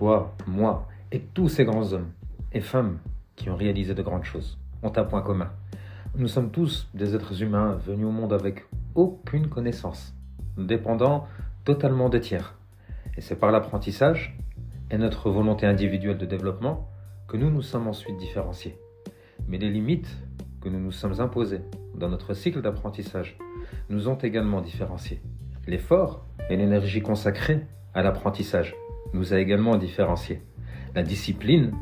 toi, moi et tous ces grands hommes et femmes qui ont réalisé de grandes choses ont un point commun. Nous sommes tous des êtres humains venus au monde avec aucune connaissance, dépendant totalement de tiers. Et c'est par l'apprentissage et notre volonté individuelle de développement que nous nous sommes ensuite différenciés. Mais les limites que nous nous sommes imposées dans notre cycle d'apprentissage nous ont également différenciés. L'effort et l'énergie consacrée à l'apprentissage nous a également différenciés. La discipline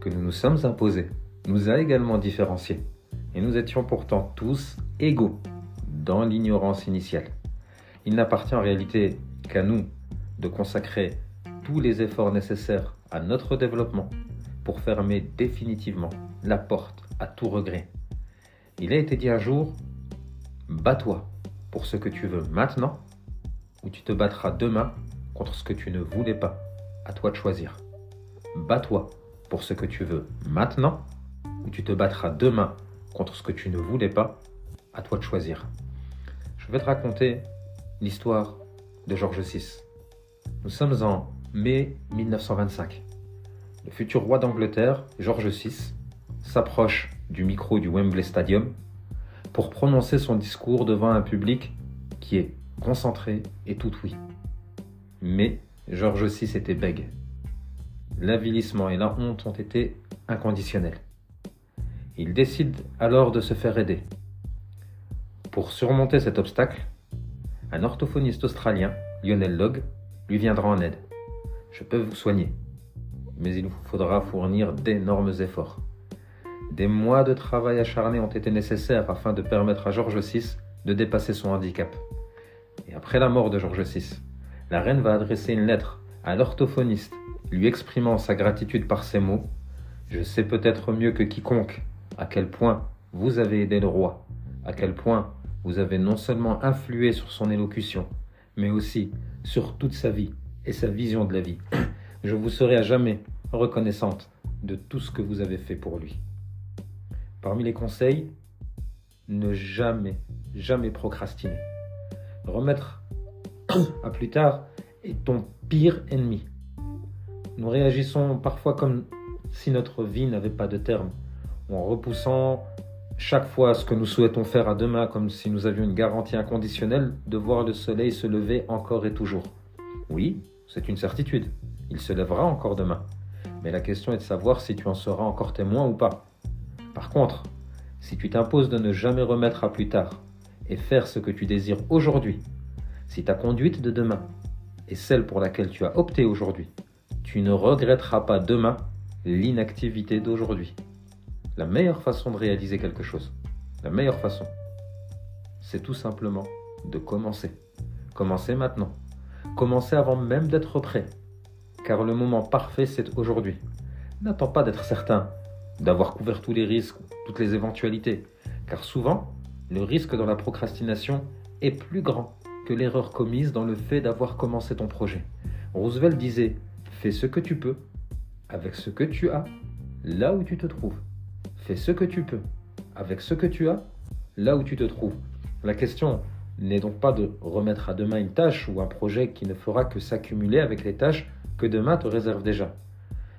que nous nous sommes imposés nous a également différenciés. Et nous étions pourtant tous égaux dans l'ignorance initiale. Il n'appartient en réalité qu'à nous de consacrer tous les efforts nécessaires à notre développement pour fermer définitivement la porte à tout regret. Il a été dit un jour, bats-toi pour ce que tu veux maintenant ou tu te battras demain contre ce que tu ne voulais pas. À toi de choisir. Bats-toi pour ce que tu veux maintenant ou tu te battras demain contre ce que tu ne voulais pas. À toi de choisir. Je vais te raconter l'histoire de Georges VI. Nous sommes en mai 1925. Le futur roi d'Angleterre, George VI, s'approche du micro du Wembley Stadium pour prononcer son discours devant un public qui est concentré et tout oui. Mais George VI était bègue. L'avilissement et la honte ont été inconditionnels. Il décide alors de se faire aider. Pour surmonter cet obstacle, un orthophoniste australien, Lionel Logg, lui viendra en aide. Je peux vous soigner, mais il vous faudra fournir d'énormes efforts. Des mois de travail acharné ont été nécessaires afin de permettre à George VI de dépasser son handicap. Et après la mort de George VI, la reine va adresser une lettre à l'orthophoniste lui exprimant sa gratitude par ces mots Je sais peut-être mieux que quiconque à quel point vous avez aidé le roi, à quel point vous avez non seulement influé sur son élocution, mais aussi sur toute sa vie et sa vision de la vie. Je vous serai à jamais reconnaissante de tout ce que vous avez fait pour lui. Parmi les conseils, ne jamais, jamais procrastiner. Remettre à plus tard est ton pire ennemi. Nous réagissons parfois comme si notre vie n'avait pas de terme, en repoussant chaque fois ce que nous souhaitons faire à demain comme si nous avions une garantie inconditionnelle de voir le soleil se lever encore et toujours. Oui, c'est une certitude. Il se lèvera encore demain. Mais la question est de savoir si tu en seras encore témoin ou pas. Par contre, si tu t'imposes de ne jamais remettre à plus tard et faire ce que tu désires aujourd'hui, si ta conduite de demain est celle pour laquelle tu as opté aujourd'hui, tu ne regretteras pas demain l'inactivité d'aujourd'hui. La meilleure façon de réaliser quelque chose, la meilleure façon, c'est tout simplement de commencer. Commencer maintenant. Commencer avant même d'être prêt. Car le moment parfait, c'est aujourd'hui. N'attends pas d'être certain, d'avoir couvert tous les risques, toutes les éventualités. Car souvent, le risque dans la procrastination est plus grand que l'erreur commise dans le fait d'avoir commencé ton projet. Roosevelt disait, fais ce que tu peux, avec ce que tu as, là où tu te trouves. Fais ce que tu peux, avec ce que tu as, là où tu te trouves. La question n'est donc pas de remettre à demain une tâche ou un projet qui ne fera que s'accumuler avec les tâches que demain te réserve déjà.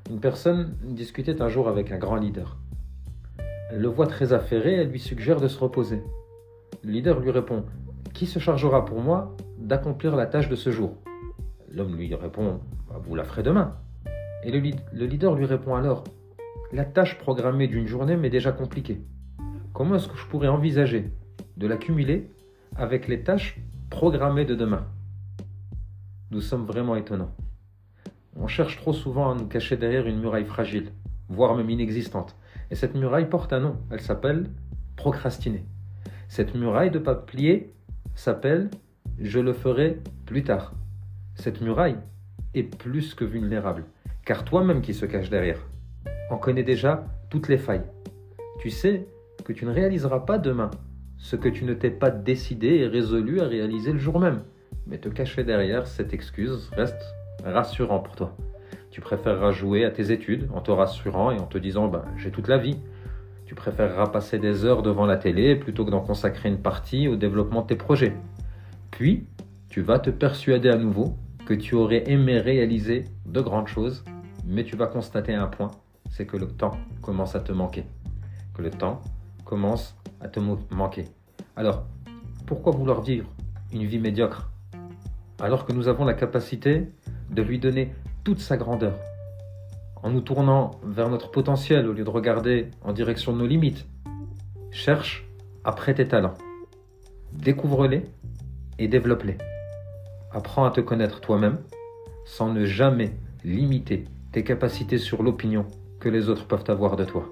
Une personne discutait un jour avec un grand leader. Elle le voit très affairé, elle lui suggère de se reposer. Le leader lui répond Se chargera pour moi d'accomplir la tâche de ce jour L'homme lui répond bah, Vous la ferez demain. Et le, le leader lui répond alors La tâche programmée d'une journée m'est déjà compliquée. Comment est-ce que je pourrais envisager de la cumuler avec les tâches programmées de demain? Nous sommes vraiment étonnants. On cherche trop souvent à nous cacher derrière une muraille fragile, voire même inexistante. Et cette muraille porte un nom, elle s'appelle procrastiner. Cette muraille de papier s'appelle je le ferai plus tard. Cette muraille est plus que vulnérable, car toi-même qui se cache derrière en connais déjà toutes les failles. Tu sais que tu ne réaliseras pas demain ce que tu ne t'es pas décidé et résolu à réaliser le jour même. Mais te cacher derrière cette excuse reste rassurant pour toi. Tu préféreras jouer à tes études en te rassurant et en te disant ben, j'ai toute la vie. Tu préféreras passer des heures devant la télé plutôt que d'en consacrer une partie au développement de tes projets. Puis, tu vas te persuader à nouveau que tu aurais aimé réaliser de grandes choses Mais tu vas constater un point, c'est que le temps commence à te manquer. Que le temps commence à te manquer. Alors, pourquoi vouloir vivre une vie médiocre? Alors que nous avons la capacité de lui donner toute sa grandeur en nous tournant vers notre potentiel au lieu de regarder en direction de nos limites Cherche après tes talents. Découvre-les et développe-les. Apprends à te connaître toi-même sans ne jamais limiter tes capacités sur l'opinion que les autres peuvent avoir de toi.